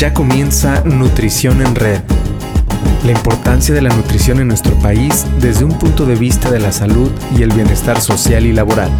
Ya comienza Nutrición en Red. La importancia de la nutrición en nuestro país desde un punto de vista de la salud y el bienestar social y laboral.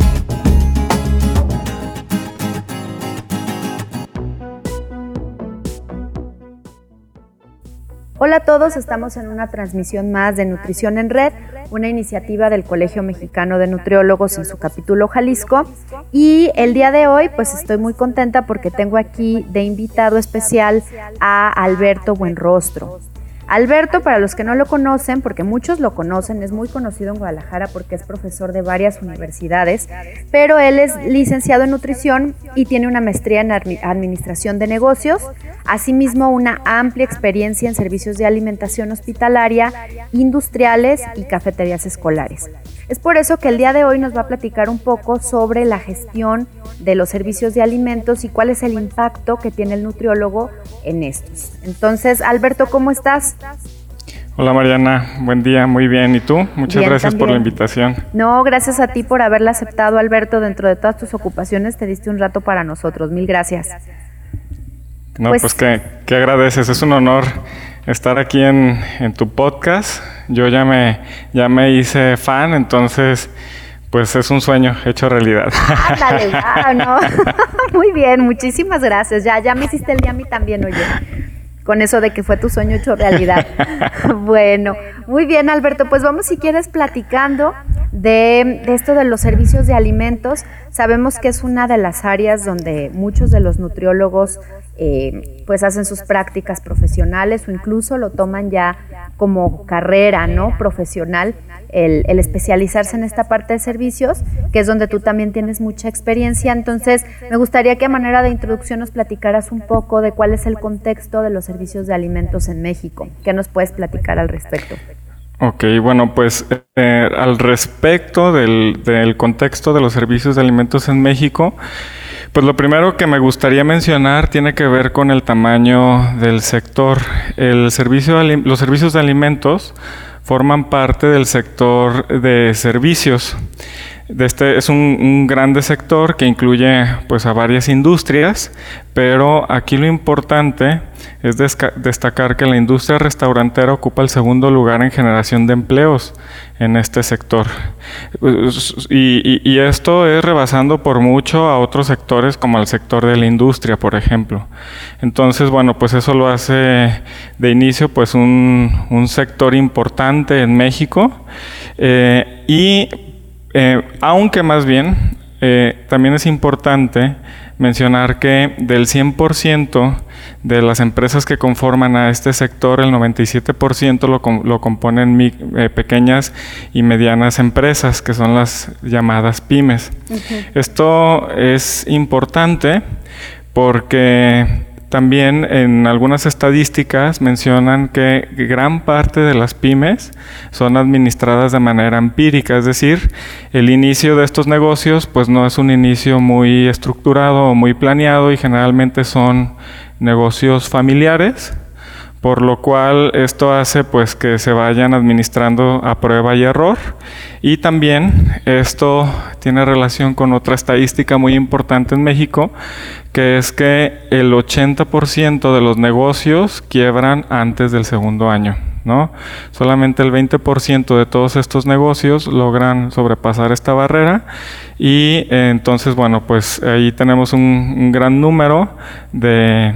Hola a todos, estamos en una transmisión más de Nutrición en Red, una iniciativa del Colegio Mexicano de Nutriólogos en su capítulo Jalisco. Y el día de hoy, pues estoy muy contenta porque tengo aquí de invitado especial a Alberto Buenrostro. Alberto, para los que no lo conocen, porque muchos lo conocen, es muy conocido en Guadalajara porque es profesor de varias universidades, pero él es licenciado en nutrición y tiene una maestría en administración de negocios, asimismo una amplia experiencia en servicios de alimentación hospitalaria, industriales y cafeterías escolares. Es por eso que el día de hoy nos va a platicar un poco sobre la gestión de los servicios de alimentos y cuál es el impacto que tiene el nutriólogo en estos. Entonces, Alberto, ¿cómo estás? Hola Mariana, buen día, muy bien. ¿Y tú? Muchas gracias por la invitación. No, gracias a ti por haberla aceptado, Alberto. Dentro de todas tus ocupaciones, te diste un rato para nosotros. Mil gracias. No, pues, pues que, que agradeces, es un honor estar aquí en, tu podcast. Yo ya me, ya me hice fan, entonces pues es un sueño hecho realidad. Ándale, ¿no? Muy bien, muchísimas gracias. Ya, ya me hiciste el día a mí también, oye. Con eso de que fue tu sueño hecho realidad. bueno, muy bien, Alberto. Pues vamos, si quieres, platicando de, de, esto de los servicios de alimentos. Sabemos que es una de las áreas donde muchos de los nutriólogos eh, pues hacen sus prácticas profesionales o incluso lo toman ya como carrera no profesional el, especializarse en esta parte de servicios que es donde tú también tienes mucha experiencia. Entonces me gustaría que a manera de introducción nos platicaras un poco de cuál es el contexto de los servicios de alimentos en México. Qué nos puedes platicar al respecto Ok, bueno, pues eh, al respecto del, contexto de los servicios de alimentos en México, pues lo primero que me gustaría mencionar tiene que ver con el tamaño del sector. El servicio los servicios de alimentos forman parte del sector de servicios. Este es un, grande sector que incluye pues a varias industrias, pero aquí lo importante es destacar que la industria restaurantera ocupa el segundo lugar en generación de empleos en este sector. Y, esto es rebasando por mucho a otros sectores como el sector de la industria, por ejemplo. Entonces, bueno, pues eso lo hace de inicio pues un, sector importante en México. Eh, y eh, aunque más bien eh, también es importante mencionar que del 100% de las empresas que conforman a este sector, el 97% lo, lo componen eh, pequeñas y medianas empresas, que son las llamadas pymes. Esto es importante porque también en algunas estadísticas mencionan que gran parte de las pymes son administradas de manera empírica, es decir, el inicio de estos negocios pues no es un inicio muy estructurado o muy planeado y generalmente son negocios familiares, por lo cual esto hace pues que se vayan administrando a prueba y error y también esto tiene relación con otra estadística muy importante en México que es que el 80% de los negocios quiebran antes del segundo año. Solamente el 20% de todos estos negocios logran sobrepasar esta barrera y eh, entonces, bueno, pues ahí tenemos un, gran número de,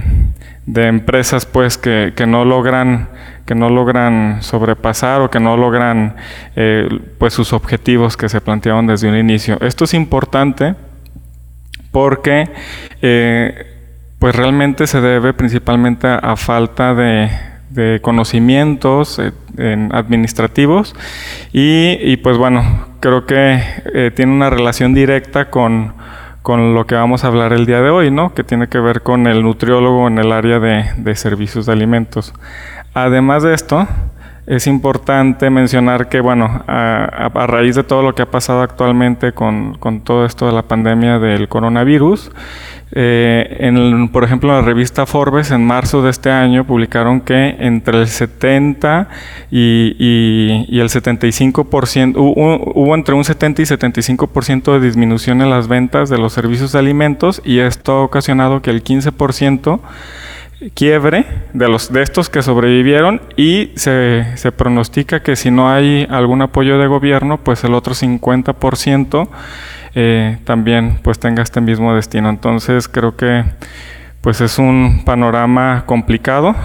empresas pues que, no logran que no logran sobrepasar o que no logran eh, pues sus objetivos que se plantearon desde un inicio. Esto es importante porque eh, pues realmente se debe principalmente a, falta de, conocimientos eh, administrativos y, pues bueno, creo que eh, tiene una relación directa con, lo que vamos a hablar el día de hoy, ¿no? Que tiene que ver con el nutriólogo en el área de servicios de alimentos. Además de esto, es importante mencionar que, bueno, a, raíz de todo lo que ha pasado actualmente con, todo esto de la pandemia del coronavirus, eh, en por ejemplo, la revista Forbes, en marzo de este año, publicaron que entre el 70 y, y, el 75%, hubo, hubo entre un 70 y 75% de disminución en las ventas de los servicios de alimentos y esto ha ocasionado que el 15% quiebre de, los, de estos que sobrevivieron y se, se, pronostica que si no hay algún apoyo de gobierno, pues el otro 50% eh, también pues tenga este mismo destino. Entonces creo que pues es un panorama complicado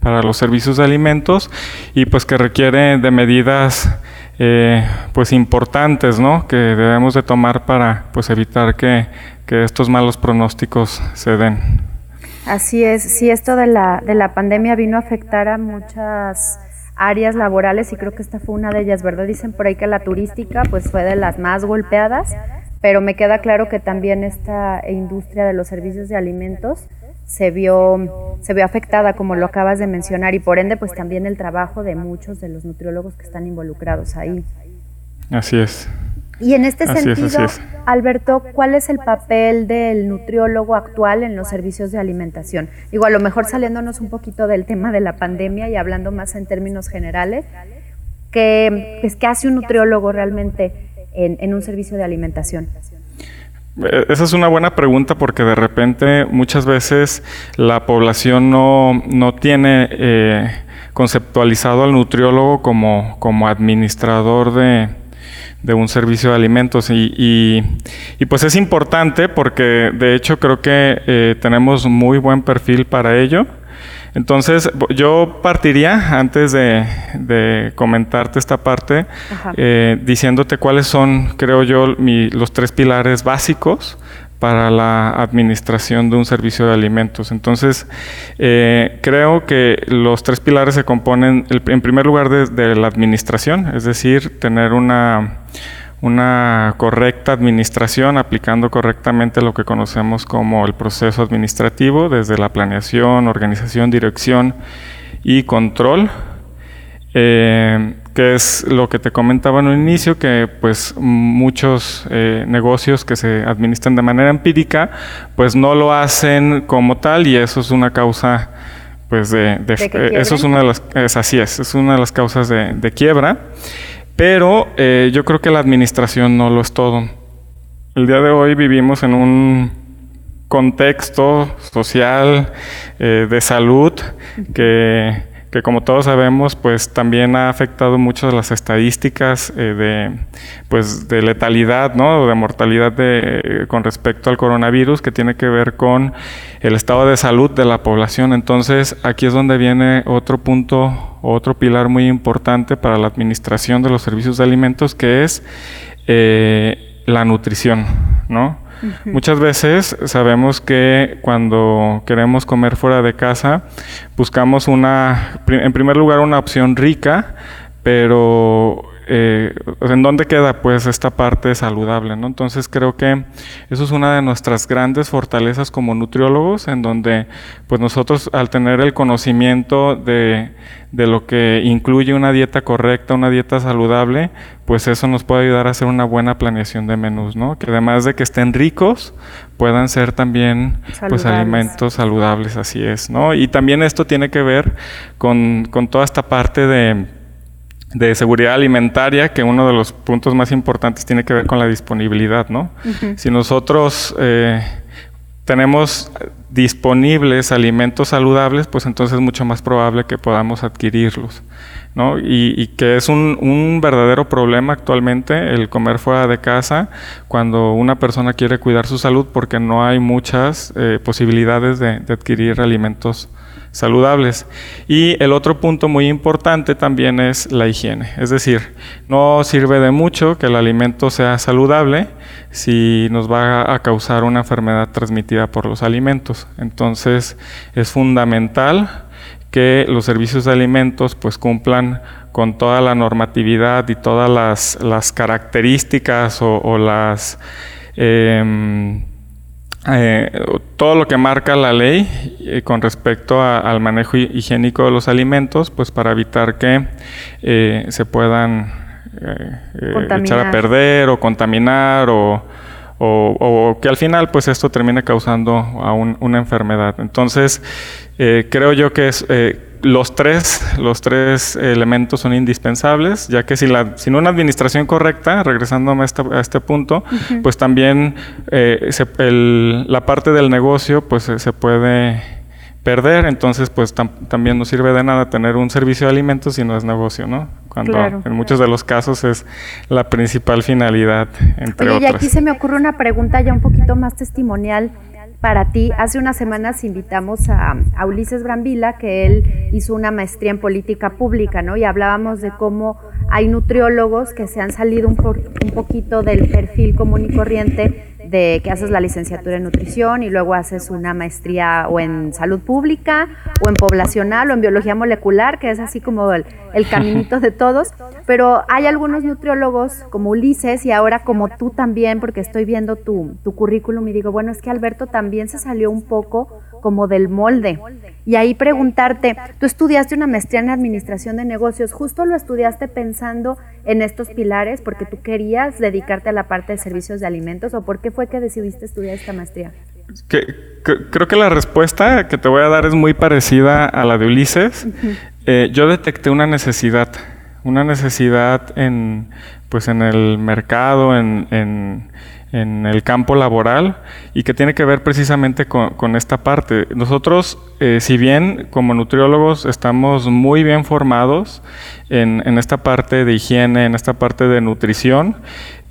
para los servicios de alimentos y pues que requiere de medidas eh, pues importantes ¿no? que debemos de tomar para pues evitar que, que estos malos pronósticos se den. Así es, sí, esto de la, de la pandemia vino a afectar a muchas áreas laborales y creo que esta fue una de ellas, ¿verdad? Dicen por ahí que la turística pues fue de las más golpeadas, pero me queda claro que también esta industria de los servicios de alimentos se vio, se vio afectada, como lo acabas de mencionar, y por ende pues también el trabajo de muchos de los nutriólogos que están involucrados ahí. Así es. Y en este sentido, Alberto, ¿cuál es el papel del nutriólogo actual en los servicios de alimentación? Igual, a lo mejor saliéndonos un poquito del tema de la pandemia y hablando más en términos generales, ¿qué, pues, ¿qué hace un nutriólogo realmente en, un servicio de alimentación? Eh, esa es una buena pregunta porque de repente muchas veces la población no, no tiene eh, conceptualizado al nutriólogo como, como administrador de, de un servicio de alimentos. Y, y, pues es importante porque de hecho creo que eh, tenemos muy buen perfil para ello. Entonces, yo partiría, antes de, comentarte esta parte, eh, diciéndote cuáles son, creo yo, los tres pilares básicos para la administración de un servicio de alimentos. Entonces, eh, creo que los tres pilares se componen, en primer lugar, de, la administración, es decir, tener una, correcta administración, aplicando correctamente lo que conocemos como el proceso administrativo, desde la planeación, organización, dirección y control. Eh, que es lo que te comentaba en un inicio, que pues muchos eh, negocios que se administran de manera empírica, pues no lo hacen como tal y eso es una causa, pues de, eso es una de las, es, así es, es una de las causas de, quiebra, pero eh, yo creo que la administración no lo es todo. El día de hoy vivimos en un contexto social eh, de salud que que como todos sabemos, pues también ha afectado mucho las estadísticas eh, de, pues, de letalidad, ¿no? O de mortalidad de, eh, con respecto al coronavirus, que tiene que ver con el estado de salud de la población. Entonces, aquí es donde viene otro punto, otro pilar muy importante para la administración de los servicios de alimentos, que es eh, la nutrición, ¿no? Muchas veces sabemos que cuando queremos comer fuera de casa, buscamos una, en primer lugar, una opción rica, pero eh, ¿en dónde queda pues esta parte saludable? ¿no? Entonces creo que eso es una de nuestras grandes fortalezas como nutriólogos, en donde pues nosotros al tener el conocimiento de, de lo que incluye una dieta correcta, una dieta saludable, pues eso nos puede ayudar a hacer una buena planeación de menús, ¿no? Que además de que estén ricos, puedan ser también pues alimentos saludables, así es, ¿no? Y también esto tiene que ver con, con toda esta parte de de seguridad alimentaria, que uno de los puntos más importantes tiene que ver con la disponibilidad, ¿no? Si nosotros eh, tenemos disponibles alimentos saludables, pues entonces es mucho más probable que podamos adquirirlos, ¿no? Y, que es un, verdadero problema actualmente el comer fuera de casa cuando una persona quiere cuidar su salud porque no hay muchas eh, posibilidades de, de adquirir alimentos saludables. Y el otro punto muy importante también es la higiene. Es decir, no sirve de mucho que el alimento sea saludable si nos va a causar una enfermedad transmitida por los alimentos. Entonces es fundamental que los servicios de alimentos pues cumplan con toda la normatividad y todas las, características o, las em, eh, todo lo que marca la ley eh, con respecto al manejo higiénico de los alimentos, pues para evitar que eh, se puedan echar a perder o contaminar o, que al final pues esto termine causando a una enfermedad. Entonces, creo yo que es los tres, los tres elementos son indispensables, ya que si la, sin una administración correcta, regresando a este, a este punto, pues también eh, la parte del negocio pues se puede perder, entonces pues también no sirve de nada tener un servicio de alimentos si no es negocio, ¿no? Cuando en muchos de los casos es la principal finalidad, entre Oye, Y aquí se me ocurre una pregunta ya un poquito más testimonial para ti. Hace unas semanas invitamos a, Ulises Brambila, que él hizo una maestría en política pública, ¿no? Y hablábamos de cómo hay nutriólogos que se han salido un, un poquito del perfil común y corriente de que haces la licenciatura en nutrición y luego haces una maestría o en salud pública o en poblacional o en biología molecular, que es así como el, caminito de todos. Pero hay algunos nutriólogos como Ulises y ahora como tú también, porque estoy viendo tu, tu currículum y digo, bueno, es que Alberto también se salió un poco como del molde. Y ahí preguntarte, tú estudiaste una maestría en administración de negocios, justo lo estudiaste pensando en estos pilares porque tú querías dedicarte a la parte de servicios de alimentos o por qué fue que decidiste estudiar esta maestría? creo que la respuesta que te voy a dar es muy parecida a la de Ulises. Eh, yo detecté una necesidad, una necesidad en, pues en el mercado, en en el campo laboral y que tiene que ver precisamente con, esta parte. Nosotros, eh, si bien como nutriólogos estamos muy bien formados en, esta parte de higiene, en esta parte de nutrición,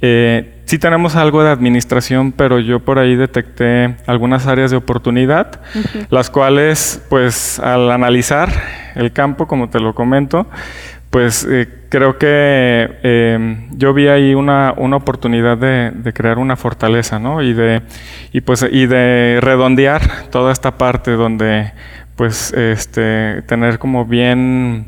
eh, sí tenemos algo de administración, pero yo por ahí detecté algunas áreas de oportunidad, las cuales, pues al analizar el campo, como te lo comento, pues eh, creo que em, yo vi ahí una, una oportunidad de, crear una fortaleza, ¿no? Y de, y pues, y de redondear toda esta parte donde, pues, este, tener como bien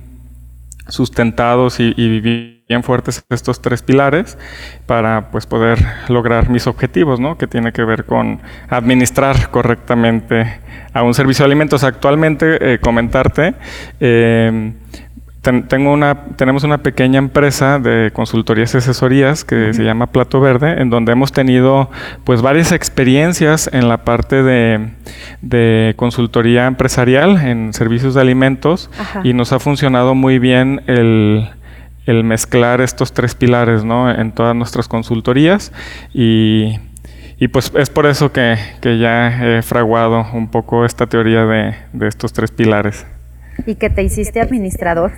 sustentados y, y bien fuertes estos tres pilares para pues poder lograr mis objetivos, ¿no? Que tiene que ver con administrar correctamente a un servicio de alimentos. Actualmente, eh, comentarte, tengo una, tenemos una pequeña empresa de consultorías y asesorías que se llama Plato Verde, en donde hemos tenido pues varias experiencias en la parte de, consultoría empresarial en servicios de alimentos y nos ha funcionado muy bien el, mezclar estos tres pilares ¿no? en todas nuestras consultorías y, pues es por eso que, ya he fraguado un poco esta teoría de, de estos tres pilares. Y que te hiciste administrador,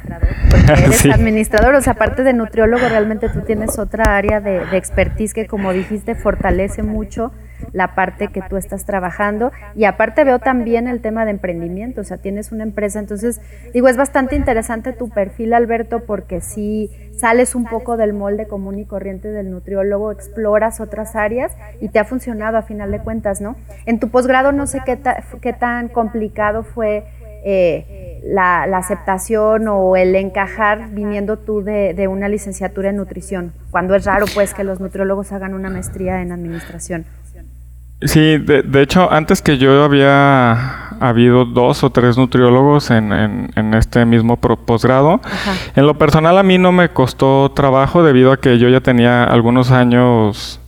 porque eres administrador, o sea, aparte de nutriólogo, realmente tú tienes otra área de, de expertise que, como dijiste, fortalece mucho la parte que tú estás trabajando. Y aparte veo también el tema de emprendimiento, o sea, tienes una empresa. Entonces, digo, es bastante interesante tu perfil, Alberto, porque si sales un poco del molde común y corriente del nutriólogo, exploras otras áreas y te ha funcionado a final de cuentas, ¿no? En tu posgrado no sé qué, qué tan complicado fue eh, la, aceptación o el encajar viniendo tú de, una licenciatura en nutrición, cuando es raro pues que los nutriólogos hagan una maestría en administración. Sí, de, hecho, antes que yo había habido dos o tres nutriólogos en, este mismo posgrado. En lo personal a mí no me costó trabajo debido a que yo ya tenía algunos años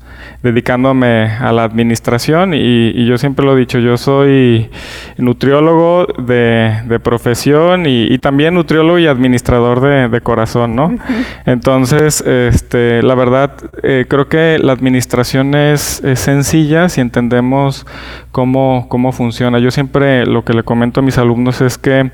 dedicándome a la administración y, yo siempre lo he dicho, yo soy nutriólogo de, profesión y, también nutriólogo y administrador de, corazón, ¿no? Entonces, este, la verdad, eh, creo que la administración es, sencilla si entendemos cómo, cómo funciona. Yo siempre lo que le comento a mis alumnos es que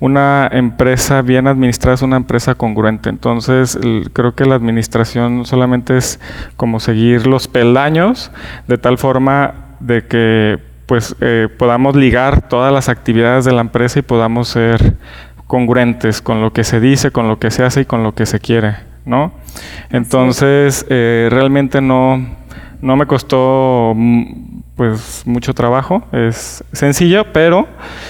una empresa bien administrada es una empresa congruente. Entonces, creo que la administración solamente es como seguir los pelos daños de tal forma de que pues eh, podamos ligar todas las actividades de la empresa y podamos ser congruentes con lo que se dice, con lo que se hace y con lo que se quiere, ¿no? Entonces, eh, realmente no, no me costó mm, pues mucho trabajo, es sencillo, pero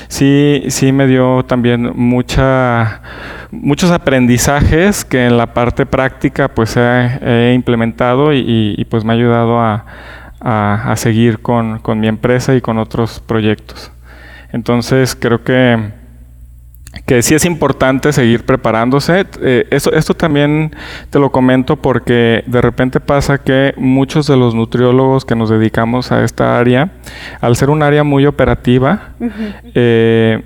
sí, sí me dio también mucha, muchos aprendizajes que en la parte práctica pues he, implementado y, pues me ha ayudado a, seguir con, con mi empresa y con otros proyectos. Entonces creo que que sí es importante seguir preparándose. Eh, eso, esto también te lo comento porque de repente pasa que muchos de los nutriólogos que nos dedicamos a esta área, al ser un área muy operativa, eh,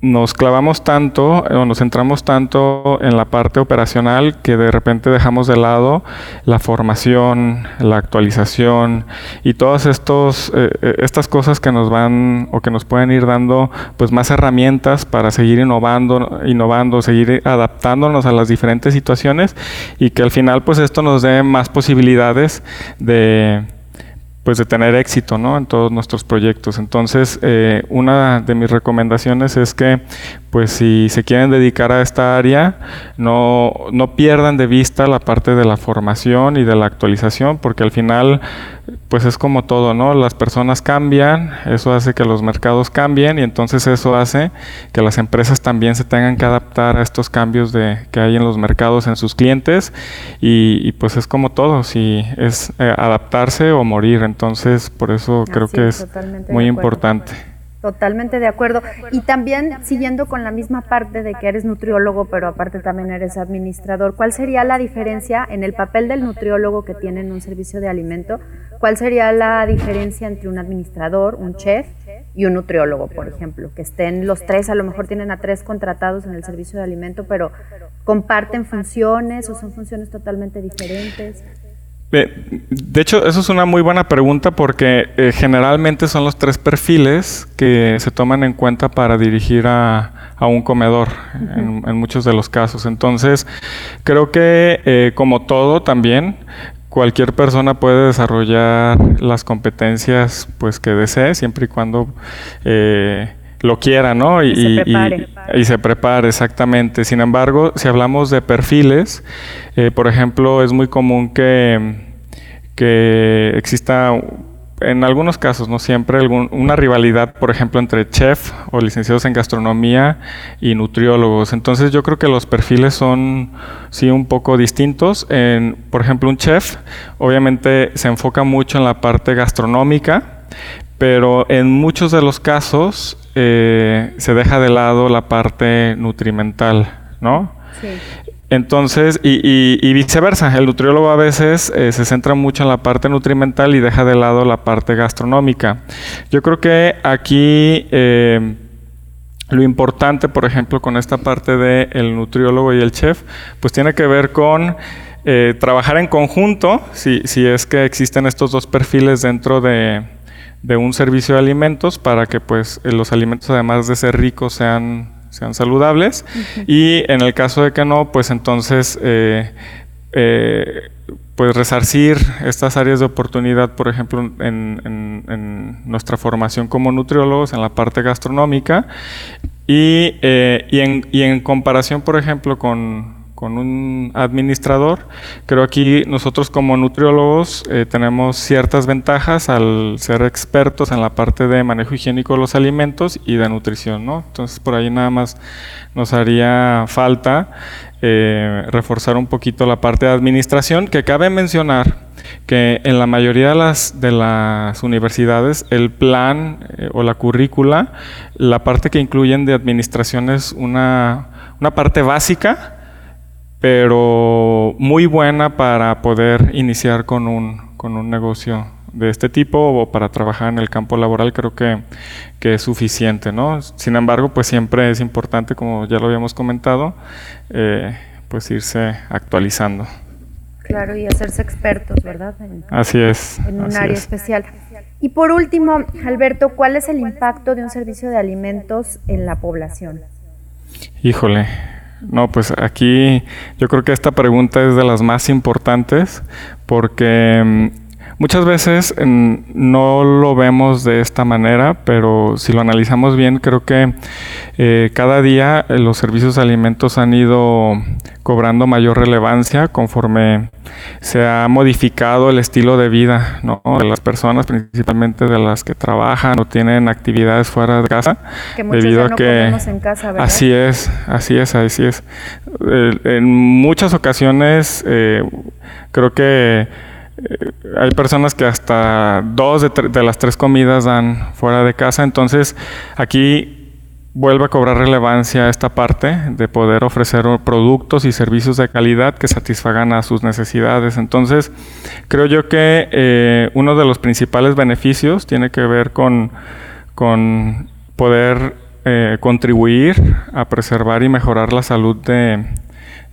nos clavamos tanto o nos centramos tanto en la parte operacional que de repente dejamos de lado la formación, la actualización y todas estos, eh, eh, estas cosas que nos van o que nos pueden ir dando pues más herramientas para seguir innovando, innovando, seguir adaptándonos a las diferentes situaciones y que al final pues esto nos dé más posibilidades de pues de tener éxito ¿no? en todos nuestros proyectos. Entonces, eh, una de mis recomendaciones es que pues si se quieren dedicar a esta área, no, no pierdan de vista la parte de la formación y de la actualización, porque al final pues es como todo, ¿no? Las personas cambian, eso hace que los mercados cambien y entonces eso hace que las empresas también se tengan que adaptar a estos cambios de, que hay en los mercados en sus clientes y, pues es como todo, si es eh, adaptarse o morir, entonces por eso creo que es muy importante. Totalmente de acuerdo. Y también siguiendo con la misma parte de que eres nutriólogo, pero aparte también eres administrador, ¿cuál sería la diferencia en el papel del nutriólogo que tiene en un servicio de alimento? ¿Cuál sería la diferencia entre un administrador, un chef y un nutriólogo, por ejemplo? Que estén los tres, a lo mejor tienen a tres contratados en el servicio de alimento, pero comparten funciones o son funciones totalmente diferentes. De hecho, eso es una muy buena pregunta porque eh, generalmente son los tres perfiles que se toman en cuenta para dirigir a, un comedor en, muchos de los casos. Entonces, creo que eh, como todo también, cualquier persona puede desarrollar las competencias pues que desee, siempre y cuando eh, lo quiera, ¿no? Y, se prepare. Y, se prepare, exactamente. Sin embargo, si hablamos de perfiles, eh, por ejemplo, es muy común que, que exista en algunos casos, no siempre, una rivalidad, por ejemplo, entre chef o licenciados en gastronomía y nutriólogos. Entonces yo creo que los perfiles son, sí, un poco distintos. En, por ejemplo, un chef obviamente se enfoca mucho en la parte gastronómica, pero en muchos de los casos eh, se deja de lado la parte nutrimental, ¿no? Sí. Entonces, y, viceversa, el nutriólogo a veces eh, se centra mucho en la parte nutrimental y deja de lado la parte gastronómica. Yo creo que aquí eh, lo importante, por ejemplo, con esta parte del el nutriólogo y el chef, pues tiene que ver con trabajar en conjunto, si, si es que existen estos dos perfiles dentro de, de un servicio de alimentos para que pues eh, los alimentos además de ser ricos sean, sean saludables. Y en el caso de que no pues entonces eh, eh, pues resarcir estas áreas de oportunidad por ejemplo en, en, nuestra formación como nutriólogos en la parte gastronómica. Y, y, en, y en comparación por ejemplo con con un administrador. Creo aquí nosotros como nutriólogos eh, tenemos ciertas ventajas al ser expertos en la parte de manejo higiénico de los alimentos y de nutrición, ¿no? Entonces por ahí nada más nos haría falta eh, reforzar un poquito la parte de administración, que cabe mencionar que en la mayoría de las, de las universidades el plan eh, o la currícula, la parte que incluyen de administración es una, una parte básica, pero muy buena para poder iniciar con un, con un negocio de este tipo o para trabajar en el campo laboral creo que, que, es suficiente, ¿no? Sin embargo, pues siempre es importante, como ya lo habíamos comentado, eh, pues irse actualizando. Claro, y hacerse expertos, ¿verdad? así es. En un área especial. Y por último, Alberto, ¿cuál es el impacto de un servicio de alimentos en la población? Híjole, no, pues aquí yo creo que esta pregunta es de las más importantes porque mm, Muchas veces no lo vemos de esta manera, pero si lo analizamos bien, creo que eh, cada día eh, los servicios de alimentos han ido cobrando mayor relevancia conforme se ha modificado el estilo de vida de las personas, principalmente de las que trabajan o tienen actividades fuera de casa. Que debido a que en casa. Así es, así es, así es. Eh, en muchas ocasiones creo que eh, hay personas que hasta dos de, las tres comidas dan fuera de casa, entonces aquí vuelve a cobrar relevancia esta parte de poder ofrecer productos y servicios de calidad que satisfagan a sus necesidades. Entonces, creo yo que eh, uno de los principales beneficios tiene que ver con, poder eh, contribuir a preservar y mejorar la salud de,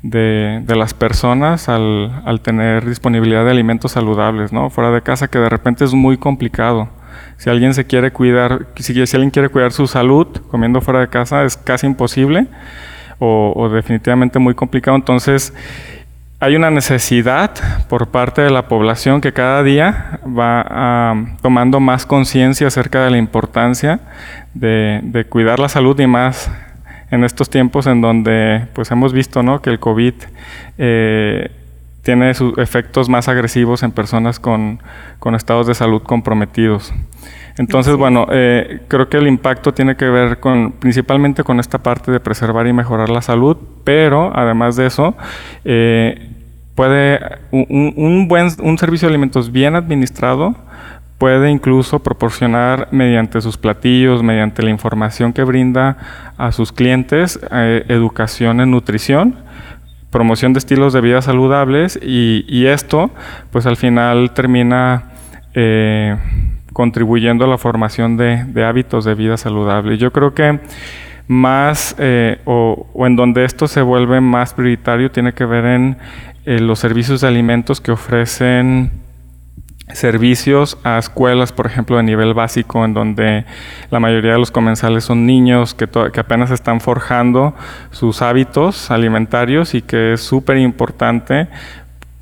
de, las personas al, tener disponibilidad de alimentos saludables, ¿no? Fuera de casa, que de repente es muy complicado. Si alguien se quiere cuidar, si, alguien quiere cuidar su salud comiendo fuera de casa, es casi imposible o, o definitivamente muy complicado. Entonces, hay una necesidad por parte de la población que cada día va tomando más conciencia acerca de la importancia de, cuidar la salud y más en estos tiempos en donde pues hemos visto ¿no? que el COVID eh, tiene sus efectos más agresivos en personas con, estados de salud comprometidos. Entonces, bueno, eh, creo que el impacto tiene que ver con principalmente con esta parte de preservar y mejorar la salud, pero además de eso, eh, puede un, buen un servicio de alimentos bien administrado puede incluso proporcionar mediante sus platillos, mediante la información que brinda a sus clientes, eh, educación en nutrición, promoción de estilos de vida saludables y, esto, pues al final termina eh, contribuyendo a la formación de, hábitos de vida saludable. Yo creo que más eh, o, en donde esto se vuelve más prioritario tiene que ver en los servicios de alimentos que ofrecen servicios a escuelas, por ejemplo, de nivel básico, en donde la mayoría de los comensales son niños que, que apenas están forjando sus hábitos alimentarios y que es súper importante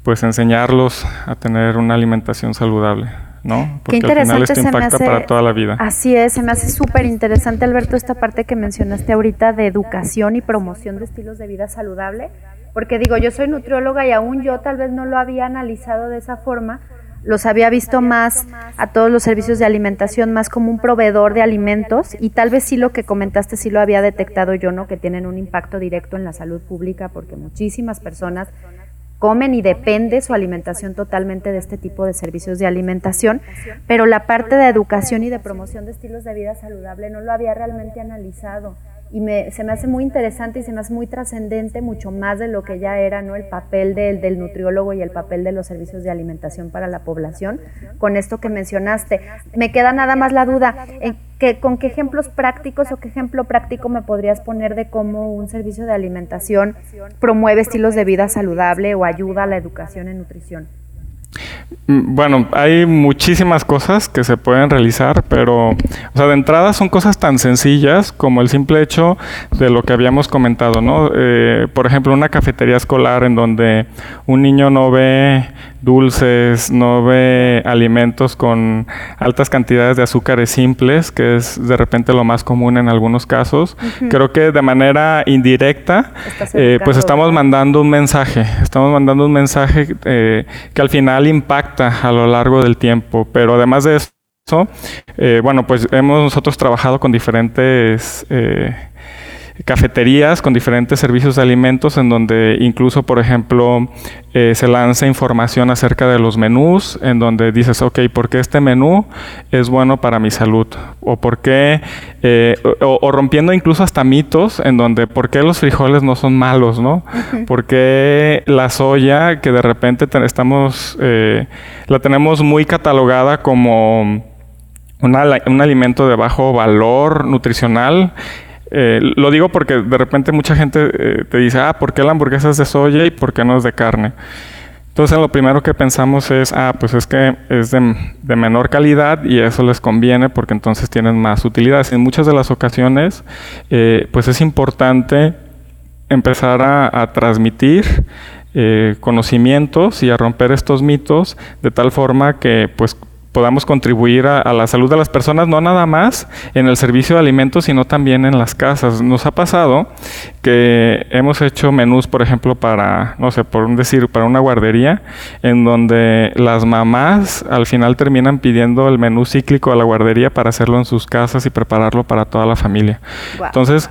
pues enseñarlos a tener una alimentación saludable. ¿no? Porque Qué interesante al final esto impacta para toda la vida. Así es, se me hace súper interesante, Alberto, esta parte que mencionaste ahorita de educación y promoción de estilos de vida saludable porque digo, yo soy nutrióloga y aún yo tal vez no lo había analizado de esa forma, los había visto más a todos los servicios de alimentación más como un proveedor de alimentos y tal vez sí lo que comentaste sí lo había detectado yo, ¿no? Que tienen un impacto directo en la salud pública porque muchísimas personas comen y depende su alimentación totalmente de este tipo de servicios de alimentación, pero la parte de educación y de promoción de estilos de vida saludable no lo había realmente analizado y me, se me hace muy interesante y se me hace muy trascendente, mucho más de lo que ya era ¿no? el papel del, del, nutriólogo y el papel de los servicios de alimentación para la población, con esto que mencionaste. Me queda nada más la duda, ¿en ¿con qué ejemplos prácticos o qué ejemplo práctico me podrías poner de cómo un servicio de alimentación promueve estilos de vida saludable o ayuda a la educación en nutrición? Mm, bueno, hay muchísimas cosas que se pueden realizar, pero, o sea, de entrada son cosas tan sencillas como el simple hecho de lo que habíamos comentado, ¿no? Eh, por ejemplo, una cafetería escolar en donde un niño no ve dulces, no ve alimentos con altas cantidades de azúcares simples, que es de repente lo más común en algunos casos. Creo que de manera indirecta, eh, pues estamos mandando un mensaje, estamos mandando un mensaje eh, que al final impacta a lo largo del tiempo, pero además de eso, eh, bueno, pues hemos nosotros trabajado con diferentes cafeterías con diferentes servicios de alimentos en donde incluso, por ejemplo, eh, se lanza información acerca de los menús, en donde dices, ok, ¿por qué este menú es bueno para mi salud? O por qué, eh, o, rompiendo incluso hasta mitos, en donde, ¿por qué los frijoles no son malos, no? ¿Por qué la soya, que de repente estamos, eh, la tenemos muy catalogada como... un alimento de bajo valor nutricional eh, lo digo porque de repente mucha gente eh, te dice, ah, ¿por qué la hamburguesa es de soya y por qué no es de carne? Entonces lo primero que pensamos es, ah, pues es que es de, menor calidad y eso les conviene porque entonces tienen más utilidades. En muchas de las ocasiones, eh, pues es importante empezar a, transmitir conocimientos y a romper estos mitos de tal forma que pues podamos contribuir a, la salud de las personas, no nada más en el servicio de alimentos, sino también en las casas. Nos ha pasado que hemos hecho menús, por ejemplo, para, no sé, por un decir, para una guardería, en donde las mamás al final terminan pidiendo el menú cíclico a la guardería para hacerlo en sus casas y prepararlo para toda la familia. Entonces,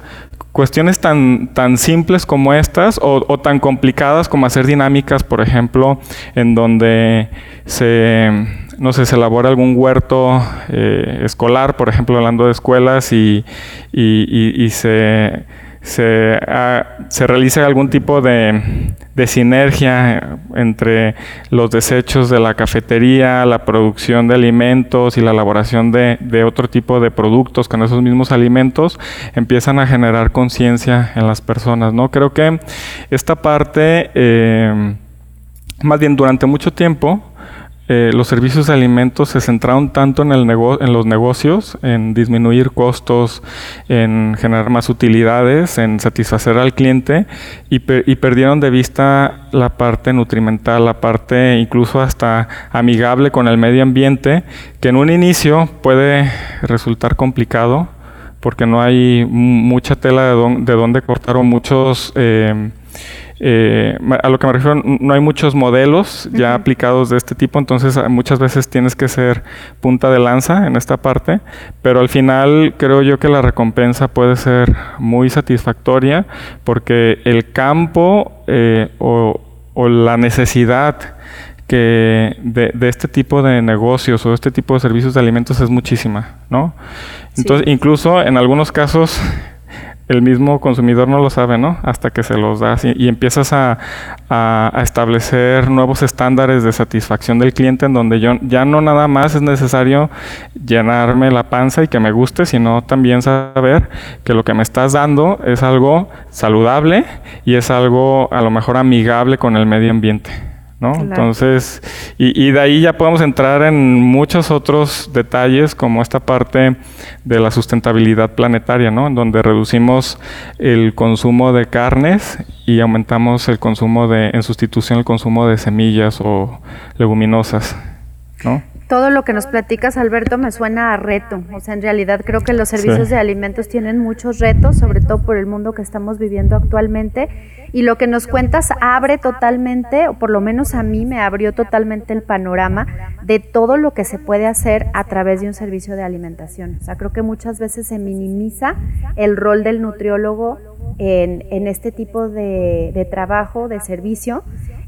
cuestiones tan, tan simples como estas o, tan complicadas como hacer dinámicas, por ejemplo, en donde se, no sé, se elabora algún huerto eh, escolar, por ejemplo, hablando de escuelas y, y, y, se se, ah, se realice algún tipo de, sinergia entre los desechos de la cafetería, la producción de alimentos y la elaboración de, otro tipo de productos con esos mismos alimentos, empiezan a generar conciencia en las personas. ¿no? Creo que esta parte, eh, más bien durante mucho tiempo, eh, los servicios de alimentos se centraron tanto en, el en los negocios, en disminuir costos, en generar más utilidades, en satisfacer al cliente y, perdieron de vista la parte nutrimental, la parte incluso hasta amigable con el medio ambiente, que en un inicio puede resultar complicado porque no hay mucha tela de, de dónde cortar o muchos... Eh, eh, a lo que me refiero, no hay muchos modelos ya aplicados de este tipo, entonces ah, muchas veces tienes que ser punta de lanza en esta parte, pero al final creo yo que la recompensa puede ser muy satisfactoria porque el campo eh, o, la necesidad que de, este tipo de negocios o este tipo de servicios de alimentos es muchísima, ¿no? Entonces, incluso en algunos casos el mismo consumidor no lo sabe, ¿no? Hasta que se los das y, empiezas a, establecer nuevos estándares de satisfacción del cliente en donde yo ya no nada más es necesario llenarme la panza y que me guste, sino también saber que lo que me estás dando es algo saludable y es algo a lo mejor amigable con el medio ambiente. Entonces, y, de ahí ya podemos entrar en muchos otros detalles, como esta parte de la sustentabilidad planetaria, ¿no? En donde reducimos el consumo de carnes y aumentamos el consumo de, en sustitución el consumo de semillas o leguminosas, ¿no? todo lo que nos platicas, Alberto, me suena a reto. O sea, en realidad creo que los servicios de alimentos tienen muchos retos, sobre todo por el mundo que estamos viviendo actualmente. Y lo que nos cuentas abre totalmente, o por lo menos a mí me abrió totalmente el panorama de todo lo que se puede hacer a través de un servicio de alimentación. O sea, creo que muchas veces se minimiza el rol del nutriólogo en, este tipo de, de trabajo, de servicio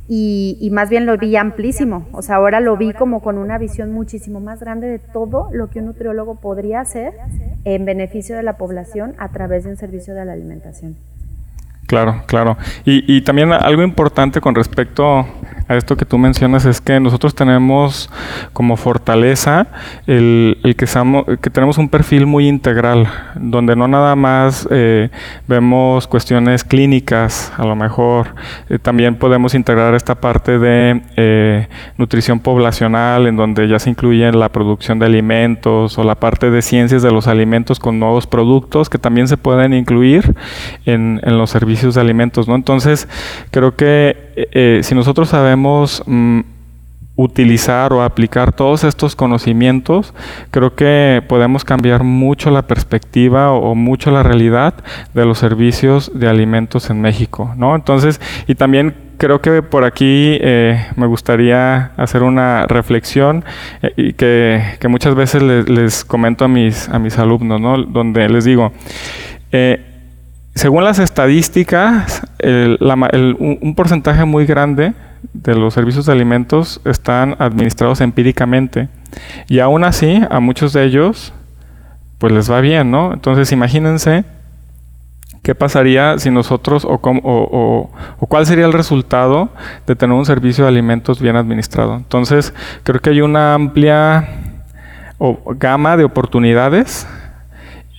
y, más bien lo vi amplísimo. O sea, ahora lo vi como con una visión muchísimo más grande de todo lo que un nutriólogo podría hacer en beneficio de la población a través de un servicio de la alimentación. Claro, claro. Y, también algo importante con respecto a esto que tú mencionas es que nosotros tenemos como fortaleza el, que, que tenemos un perfil muy integral, donde no nada más eh, vemos cuestiones clínicas, a lo mejor eh, también podemos integrar esta parte de eh, nutrición poblacional, en donde ya se incluye la producción de alimentos o la parte de ciencias de los alimentos con nuevos productos que también se pueden incluir en, en los servicios de alimentos, ¿no? Entonces, creo que si nosotros sabemos mm, utilizar o aplicar todos estos conocimientos, creo que podemos cambiar mucho la perspectiva o, mucho la realidad de los servicios de alimentos en México, ¿no? Entonces, y también creo que por aquí eh, me gustaría hacer una reflexión y que, muchas veces les, comento a mis, a mis alumnos, ¿no? Donde les digo, según las estadísticas, un, porcentaje muy grande de los servicios de alimentos están administrados empíricamente. Y aún así, a muchos de ellos, pues les va bien, ¿no? Entonces, imagínense qué pasaría si nosotros, o, o, cuál sería el resultado de tener un servicio de alimentos bien administrado. Entonces, creo que hay una amplia gama de oportunidades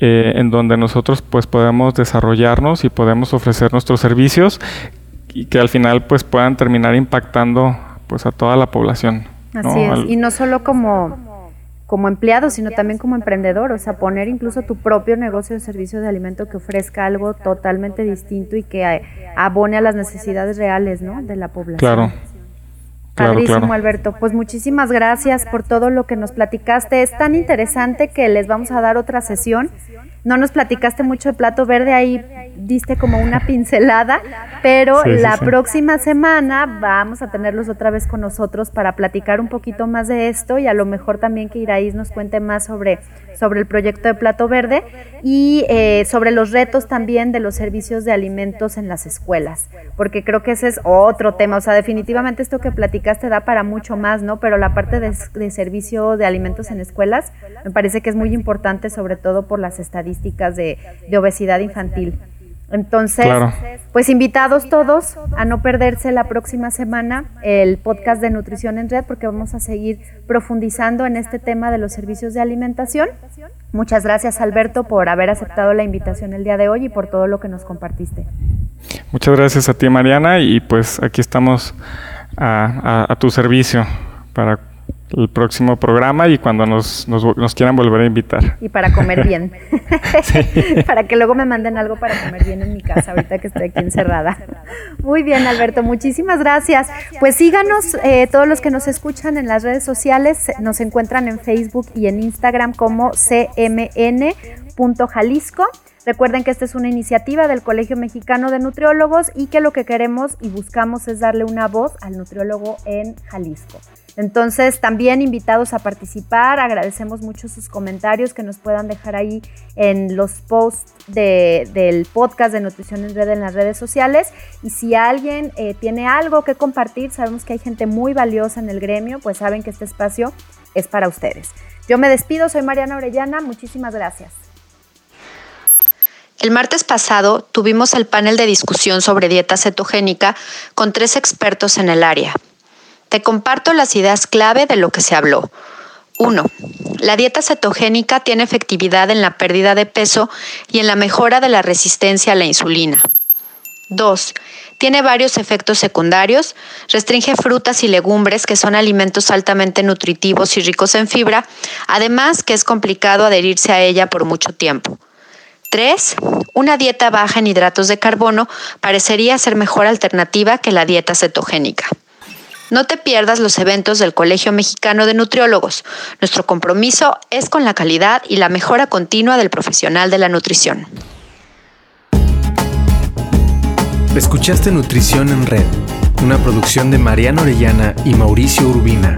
eh, en donde nosotros pues podemos desarrollarnos y podemos ofrecer nuestros servicios y que al final pues puedan terminar impactando pues a toda la población. Así es, y no solo como, como empleado, sino también como emprendedor, o sea, poner incluso tu propio negocio de servicio de alimento que ofrezca algo totalmente distinto y que abone a las necesidades reales ¿no? de la población. Claro. Padrísimo, Alberto. Pues muchísimas gracias por todo lo que nos platicaste. Es tan interesante que les vamos a dar otra sesión. No nos platicaste mucho de plato verde, ahí diste como una pincelada, pero la próxima semana vamos a tenerlos otra vez con nosotros para platicar un poquito más de esto y a lo mejor también que Iraís nos cuente más sobre sobre el proyecto de Plato Verde y eh, sobre los retos también de los servicios de alimentos en las escuelas, porque creo que ese es otro tema, o sea, definitivamente esto que platicaste da para mucho más, ¿no? Pero la parte de, servicio de alimentos en escuelas me parece que es muy importante, sobre todo por las estadísticas de, obesidad infantil. Entonces, pues invitados todos a no perderse la próxima semana el podcast de Nutrición en Red porque vamos a seguir profundizando en este tema de los servicios de alimentación. Muchas gracias Alberto por haber aceptado la invitación el día de hoy y por todo lo que nos compartiste. Muchas gracias a ti Mariana y pues aquí estamos a, a tu servicio para el próximo programa y cuando nos, nos, quieran volver a invitar. Y para comer bien. para que luego me manden algo para comer bien en mi casa, ahorita que estoy aquí encerrada. Muy bien, Alberto, muchísimas gracias. Pues síganos, eh, todos los que nos escuchan en las redes sociales, nos encuentran en Facebook y en Instagram como cmn.jalisco. Recuerden que esta es una iniciativa del Colegio Mexicano de Nutriólogos y que lo que queremos y buscamos es darle una voz al nutriólogo en Jalisco. Entonces, también invitados a participar, agradecemos mucho sus comentarios que nos puedan dejar ahí en los posts del podcast de Nutrición en Red en las redes sociales. Y si alguien eh, tiene algo que compartir, sabemos que hay gente muy valiosa en el gremio, pues saben que este espacio es para ustedes. Yo me despido, soy Mariana Orellana, muchísimas gracias. El martes pasado tuvimos el panel de discusión sobre dieta cetogénica con tres expertos en el área. Te comparto las ideas clave de lo que se habló. 1. La dieta cetogénica tiene efectividad en la pérdida de peso y en la mejora de la resistencia a la insulina. 2. Tiene varios efectos secundarios. Restringe frutas y legumbres, que son alimentos altamente nutritivos y ricos en fibra, además que es complicado adherirse a ella por mucho tiempo. 3. Una dieta baja en hidratos de carbono parecería ser mejor alternativa que la dieta cetogénica. No te pierdas los eventos del Colegio Mexicano de Nutriólogos. Nuestro compromiso es con la calidad y la mejora continua del profesional de la nutrición. Escuchaste Nutrición en Red, una producción de Mariana Orellana y Mauricio Urbina.